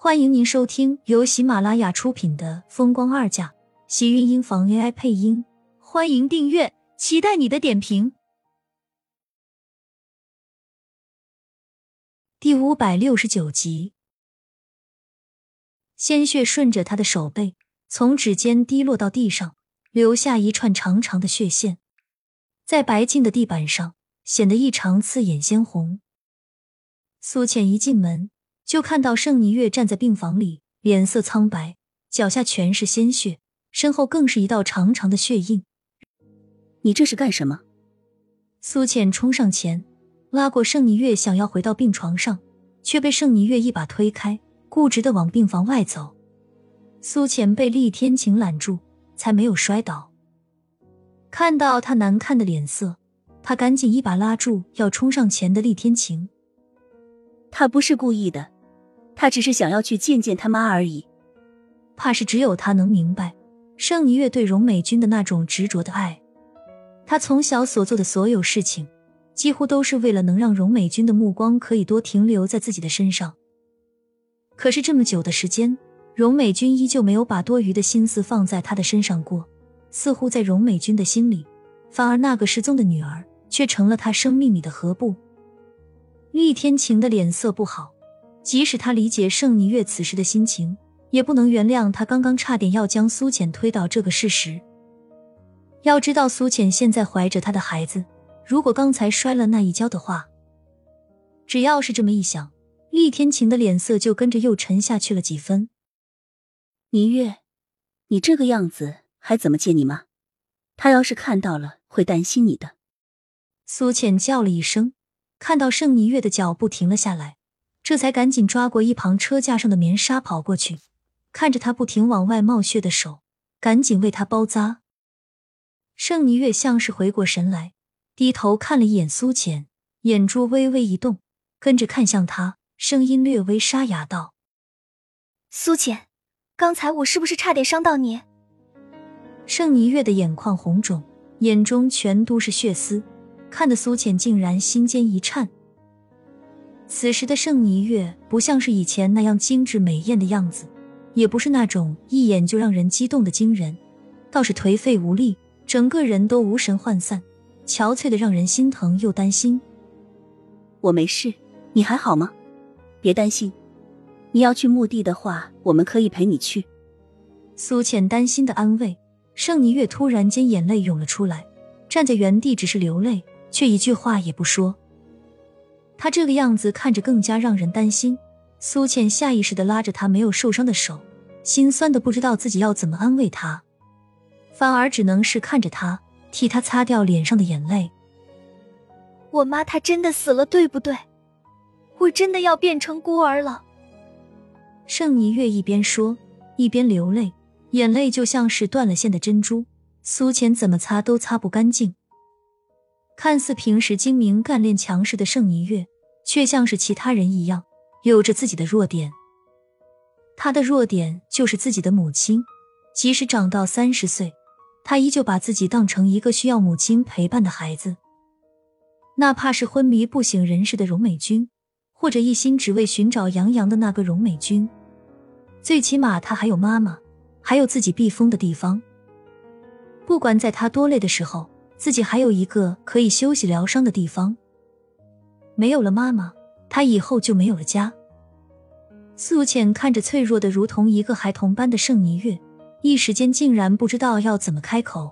欢迎您收听由喜马拉雅出品的《风光二嫁》，喜运音房 AI 配音。欢迎订阅，期待你的点评。第五百六十九集，鲜血顺着他的手背从指尖滴落到地上，留下一串长长的血线，在白净的地板上显得异常刺眼鲜红。苏浅一进门。就看到盛霓月站在病房里，脸色苍白，脚下全是鲜血，身后更是一道长长的血印。你这是干什么？苏浅冲上前，拉过盛霓月，想要回到病床上，却被盛霓月一把推开，固执的往病房外走。苏浅被厉天晴揽住，才没有摔倒。看到他难看的脸色，他赶紧一把拉住要冲上前的厉天晴。他不是故意的。他只是想要去见见他妈而已，怕是只有他能明白盛霓月对荣美君的那种执着的爱。他从小所做的所有事情，几乎都是为了能让荣美君的目光可以多停留在自己的身上。可是这么久的时间，荣美君依旧没有把多余的心思放在他的身上过，似乎在荣美君的心里，反而那个失踪的女儿却成了他生命里的合部。厉天晴的脸色不好。即使他理解盛霓月此时的心情，也不能原谅他刚刚差点要将苏浅推倒这个事实。要知道，苏浅现在怀着他的孩子，如果刚才摔了那一跤的话，只要是这么一想，厉天晴的脸色就跟着又沉下去了几分。霓月，你这个样子还怎么见你妈？他要是看到了，会担心你的。苏浅叫了一声，看到盛霓月的脚步停了下来。这才赶紧抓过一旁车架上的棉纱跑过去，看着他不停往外冒血的手，赶紧为他包扎。盛霓月像是回过神来，低头看了一眼苏浅，眼珠微微一动，跟着看向他，声音略微沙哑道：“苏浅，刚才我是不是差点伤到你？”盛霓月的眼眶红肿，眼中全都是血丝，看得苏浅竟然心尖一颤。此时的盛霓月不像是以前那样精致美艳的样子，也不是那种一眼就让人激动的惊人，倒是颓废无力，整个人都无神涣散，憔悴的让人心疼又担心。我没事，你还好吗？别担心，你要去墓地的话，我们可以陪你去。苏浅担心的安慰。盛霓月突然间眼泪涌了出来，站在原地只是流泪，却一句话也不说。他这个样子看着更加让人担心。苏倩下意识的拉着他没有受伤的手，心酸的不知道自己要怎么安慰他，反而只能是看着他，替他擦掉脸上的眼泪。我妈她真的死了，对不对？我真的要变成孤儿了。盛霓月一边说，一边流泪，眼泪就像是断了线的珍珠，苏浅怎么擦都擦不干净。看似平时精明干练强势的盛霓月，却像是其他人一样，有着自己的弱点。他的弱点就是自己的母亲。即使长到三十岁，他依旧把自己当成一个需要母亲陪伴的孩子。哪怕是昏迷不省人事的荣美君，或者一心只为寻找杨洋的那个荣美君，最起码他还有妈妈，还有自己避风的地方。不管在他多累的时候。自己还有一个可以休息疗伤的地方。没有了妈妈，他以后就没有了家。苏浅看着脆弱的如同一个孩童般的盛霓月，一时间竟然不知道要怎么开口。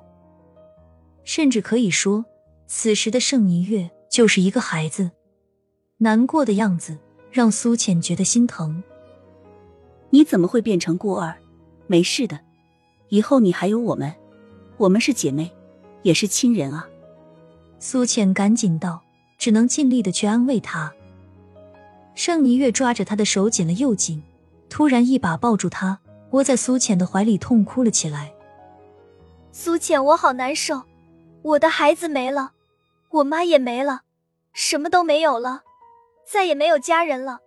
甚至可以说，此时的盛霓月就是一个孩子，难过的样子让苏浅觉得心疼。你怎么会变成孤儿？没事的，以后你还有我们，我们是姐妹。也是亲人啊！苏浅赶紧道，只能尽力的去安慰他。盛霓月抓着他的手紧了又紧，突然一把抱住他，窝在苏浅的怀里痛哭了起来。苏浅，我好难受，我的孩子没了，我妈也没了，什么都没有了，再也没有家人了。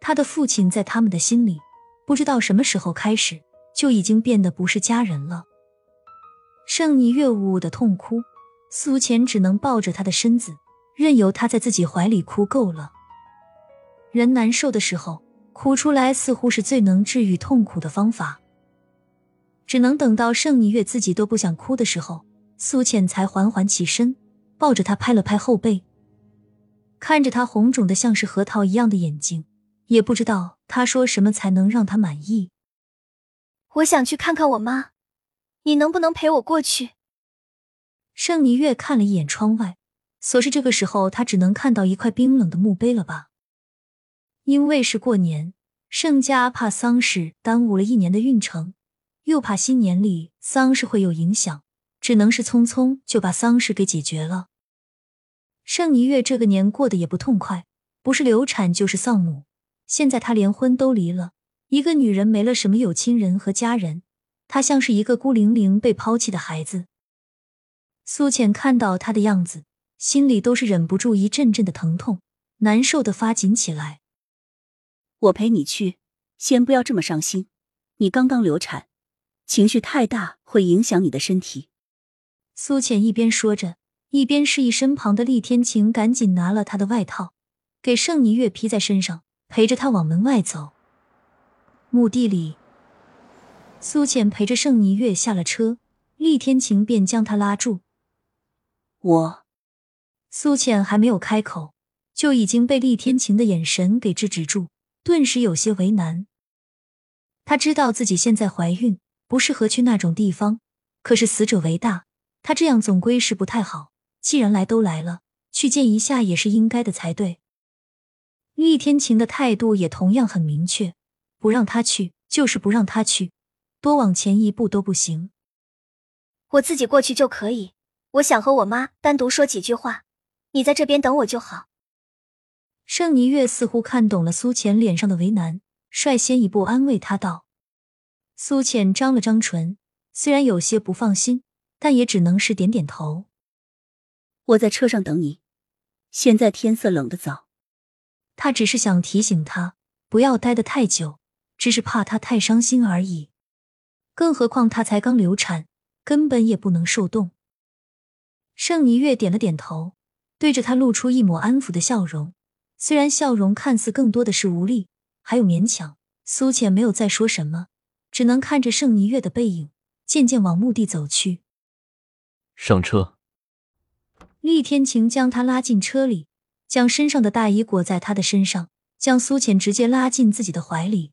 他的父亲在他们的心里，不知道什么时候开始就已经变得不是家人了。盛霓月呜呜的痛哭，苏浅只能抱着他的身子，任由他在自己怀里哭够了。人难受的时候，哭出来似乎是最能治愈痛苦的方法。只能等到盛霓月自己都不想哭的时候，苏浅才缓缓起身，抱着他拍了拍后背，看着他红肿的像是核桃一样的眼睛，也不知道他说什么才能让他满意。我想去看看我妈，你能不能陪我过去？盛霓月看了一眼窗外，所是这个时候他只能看到一块冰冷的墓碑了吧？因为是过年，盛家怕丧事耽误了一年的运程，又怕新年里丧事会有影响，只能是匆匆就把丧事给解决了。盛霓月这个年过得也不痛快，不是流产就是丧母，现在她连婚都离了，一个女人没了什么有亲人和家人，他像是一个孤零零被抛弃的孩子。苏浅看到他的样子，心里都是忍不住一阵阵的疼痛，难受的发紧起来。我陪你去，先不要这么伤心。你刚刚流产，情绪太大会影响你的身体。苏浅一边说着，一边示意身旁的厉天晴赶紧拿了他的外套，给盛霓月披在身上，陪着他往门外走。墓地里，苏浅陪着盛霓月下了车，厉天晴便将她拉住。我，苏浅还没有开口，就已经被厉天晴的眼神给制止住。顿时有些为难。她知道自己现在怀孕，不适合去那种地方。可是死者为大，她这样总归是不太好。既然来都来了，去见一下也是应该的才对。厉天晴的态度也同样很明确，不让他去就是不让他去，多往前一步都不行。我自己过去就可以。我想和我妈单独说几句话，你在这边等我就好。盛尼月似乎看懂了苏浅脸上的为难，率先一步安慰她道：“苏浅张了张唇，虽然有些不放心，但也只能是点点头。我在车上等你。现在天色冷得早。”他只是想提醒他不要待得太久，只是怕他太伤心而已。更何况她才刚流产，根本也不能受冻。盛尼月点了点头，对着他露出一抹安抚的笑容。虽然笑容看似更多的是无力，还有勉强，苏浅没有再说什么，只能看着盛尼月的背影渐渐往墓地走去。上车。厉天晴将他拉进车里，将身上的大衣裹在他的身上，将苏浅直接拉进自己的怀里。